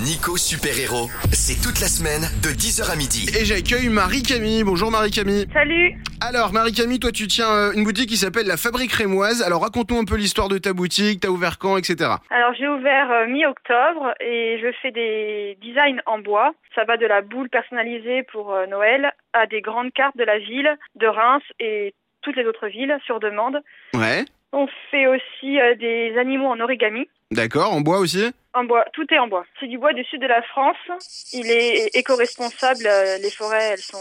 Nico Super Héros, c'est toute la semaine de 10h à midi. Et j'accueille Marie-Camille. Bonjour Marie-Camille. Salut Alors Marie-Camille, toi tu tiens euh, une boutique qui s'appelle La Fabrique Rémoise. Alors raconte-nous un peu l'histoire de ta boutique, t'as ouvert quand, etc. Alors j'ai ouvert euh, mi-octobre et je fais des designs en bois. Ça va de la boule personnalisée pour euh, Noël à des grandes cartes de la ville, de Reims et toutes les autres villes sur demande. Ouais. On fait aussi euh, des animaux en origami. D'accord, en bois aussi? En bois, tout est en bois. C'est du bois du sud de la France. Il est éco-responsable. euh, Les forêts, elles sont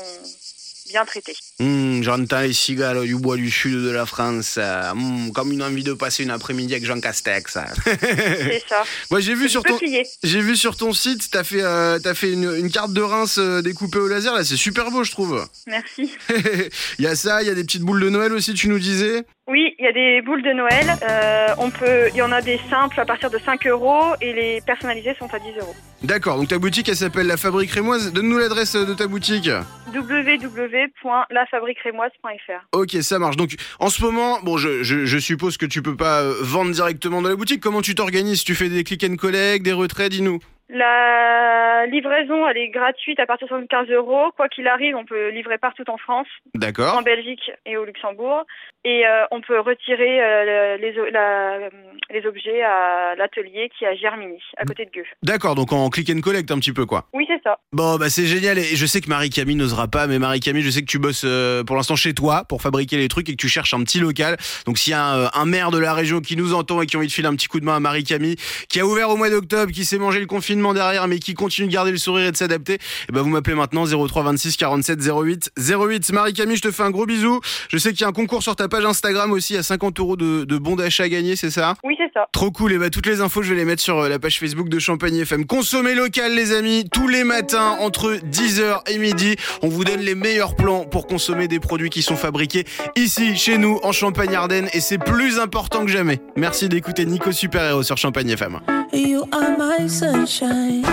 bien traitées. Hum, J'entends les cigales du bois du sud de la France. euh, hum, comme une envie de passer une après-midi avec Jean Castex. C'est ça. Moi j'ai vu sur ton... vu sur ton site, t'as fait, euh, fait une, une carte de Reims euh, découpée au laser, là c'est super beau je trouve. Merci. Il y a ça, il y a des petites boules de Noël aussi, tu nous disais. Oui, il y a des boules de Noël. Euh, on peut, il y en a des simples à partir de 5 euros et les personnalisées sont à 10 euros. D'accord, donc ta boutique elle s'appelle La Fabrique Rémoise. Donne-nous l'adresse de ta boutique. www.lafabriquerémoise.fr Ok, ça marche. Donc en ce moment, bon, je, suppose que tu peux pas euh, vendre directement dans la boutique. Comment tu t'organises? Tu fais des click and collect, des retraits, dis-nous. La livraison, elle est gratuite à partir de 15 euros. Quoi qu'il arrive, on peut livrer partout en France, D'accord. en Belgique et au Luxembourg. Et euh, on peut retirer euh, les, o- la- les objets à l'atelier qui est à Germigny, à côté de Gueux. D'accord, donc en click and collect un petit peu quoi. Oui, c'est ça. Bon, bah c'est génial. Et je sais que Marie-Camille n'osera pas, mais Marie-Camille, je sais que tu bosses euh, pour l'instant chez toi pour fabriquer les trucs et que tu cherches un petit local. Donc s'il y a un, un maire de la région qui nous entend et qui a envie de filer un petit coup de main à Marie-Camille, qui a ouvert au mois d'octobre, qui s'est mangé le confinement derrière, mais qui continue de garder le sourire et de s'adapter, eh ben vous m'appelez maintenant 03 26 47 08 08. Marie-Camille, je te fais un gros bisou. Je sais qu'il y a un concours sur ta page Instagram aussi à 50 euros de, de bons d'achat à gagner, c'est ça? C'est ça. Trop cool, et bah toutes les infos je vais les mettre sur euh, la page Facebook de Champagne FM. Consommez local les amis, tous les matins entre 10h et midi, on vous donne les meilleurs plans pour consommer des produits qui sont fabriqués ici chez nous en Champagne-Ardenne et c'est plus important que jamais. Merci d'écouter Nico Super Héros sur Champagne FM. You are my sunshine.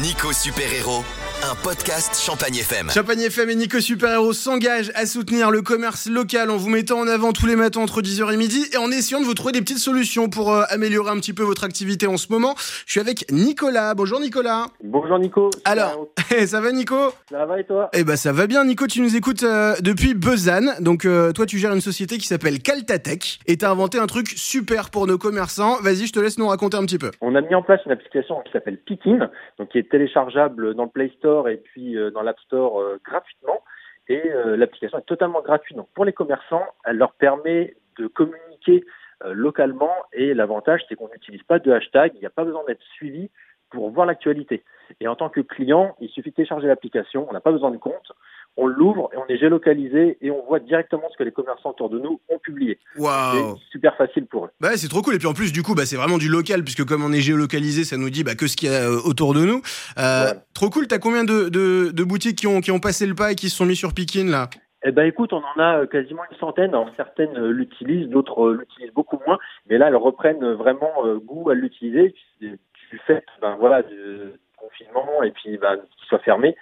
Nico Super Héros, un podcast Champagne FM. Champagne FM et Nico Super Héros s'engagent à soutenir le commerce local en vous mettant en avant tous les matins entre 10h et midi et en essayant de vous trouver des petites solutions pour euh, améliorer un petit peu votre activité en ce moment. Je suis avec Nicolas. Bonjour Nicolas. Bonjour Nico. Alors, ça va Nico? Ça va et toi? Eh ben ça va bien Nico, tu nous écoutes euh, depuis Besanne. Donc euh, toi tu gères une société qui s'appelle Caltatech et t'as inventé un truc super pour nos commerçants. Vas-y, je te laisse nous raconter un petit peu. On a mis en place une application qui s'appelle Pikin, donc qui est téléchargeable dans le Play Store et puis euh, dans l'App Store euh, gratuitement. Et euh, l'application est totalement gratuite. Donc pour les commerçants, elle leur permet de communiquer localement et l'avantage c'est qu'on n'utilise pas de hashtag, il n'y a pas besoin d'être suivi pour voir l'actualité. Et en tant que client, il suffit de télécharger l'application, on n'a pas besoin de compte, on l'ouvre et on est géolocalisé et on voit directement ce que les commerçants autour de nous ont publié. Waouh C'est super facile pour eux. Bah ouais, c'est trop cool et puis en plus du coup bah c'est vraiment du local puisque comme on est géolocalisé ça nous dit bah, que ce qu'il y a euh, autour de nous. Euh, Voilà. Trop cool, t'as combien de, de, de boutiques qui ont, qui ont passé le pas et qui se sont mis sur Pikin là? Eh ben écoute, on en a euh, quasiment une centaine. Alors, certaines l'utilisent, d'autres l'utilisent beaucoup moins. Mais là, elles reprennent vraiment goût à l'utiliser du du fait ben, voilà, du confinement et puis ben, qu'il soit fermé.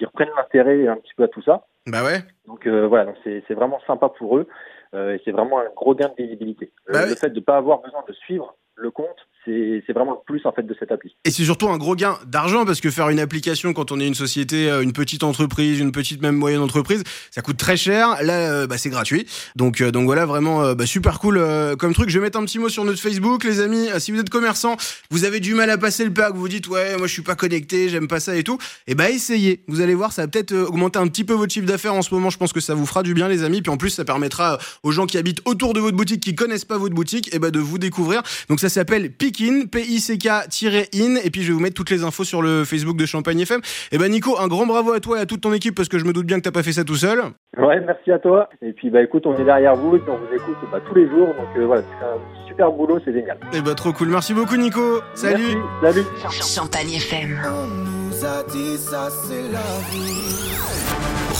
Ils reprennent l'intérêt un petit peu à tout ça. Bah ouais. Donc euh, voilà, c'est vraiment sympa pour eux. Euh, et c'est vraiment un gros gain de visibilité. Euh, Bah le oui. fait de ne pas avoir besoin de suivre le compte, c'est vraiment plus en fait de cette appli. Et c'est surtout un gros gain d'argent parce que faire une application quand on est une société, euh, une petite entreprise, une petite même moyenne entreprise, ça coûte très cher. Là, euh, bah, c'est gratuit. Donc, euh, donc voilà, vraiment bah, super cool comme truc. Je vais mettre un petit mot sur notre Facebook, les amis. Si vous êtes commerçant, vous avez du mal à passer le que vous vous dites ouais, moi je suis pas connecté, j'aime pas ça et tout. Et bah essayez. Vous allez voir, ça va peut-être augmenter un petit peu votre chiffre d'affaires en ce moment. Je pense que ça vous fera du bien, les amis. Puis en plus, ça permettra aux gens qui habitent autour de votre boutique, qui connaissent pas votre boutique, et bah de vous découvrir. Donc ça s'appelle Pikin, P-I-C-K-in. Et puis je vais vous mettre toutes les infos sur le Facebook de Champagne FM. Et bah Nico, un grand bravo à toi et à toute ton équipe parce que je me doute bien que t'as pas fait ça tout seul. Ouais, merci à toi. Et puis bah écoute, on est derrière vous et puis on vous écoute bah, tous les jours. Donc euh, voilà, fais un super boulot, c'est génial. Et bah trop cool. Merci beaucoup Nico. Salut. Merci, salut. Champagne FM. On nous a dit ça, c'est la vie.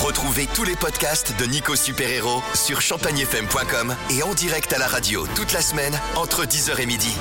Retrouvez tous les podcasts de Nico Super Héros sur champagnefm.com et en direct à la radio toute la semaine entre 10h et midi.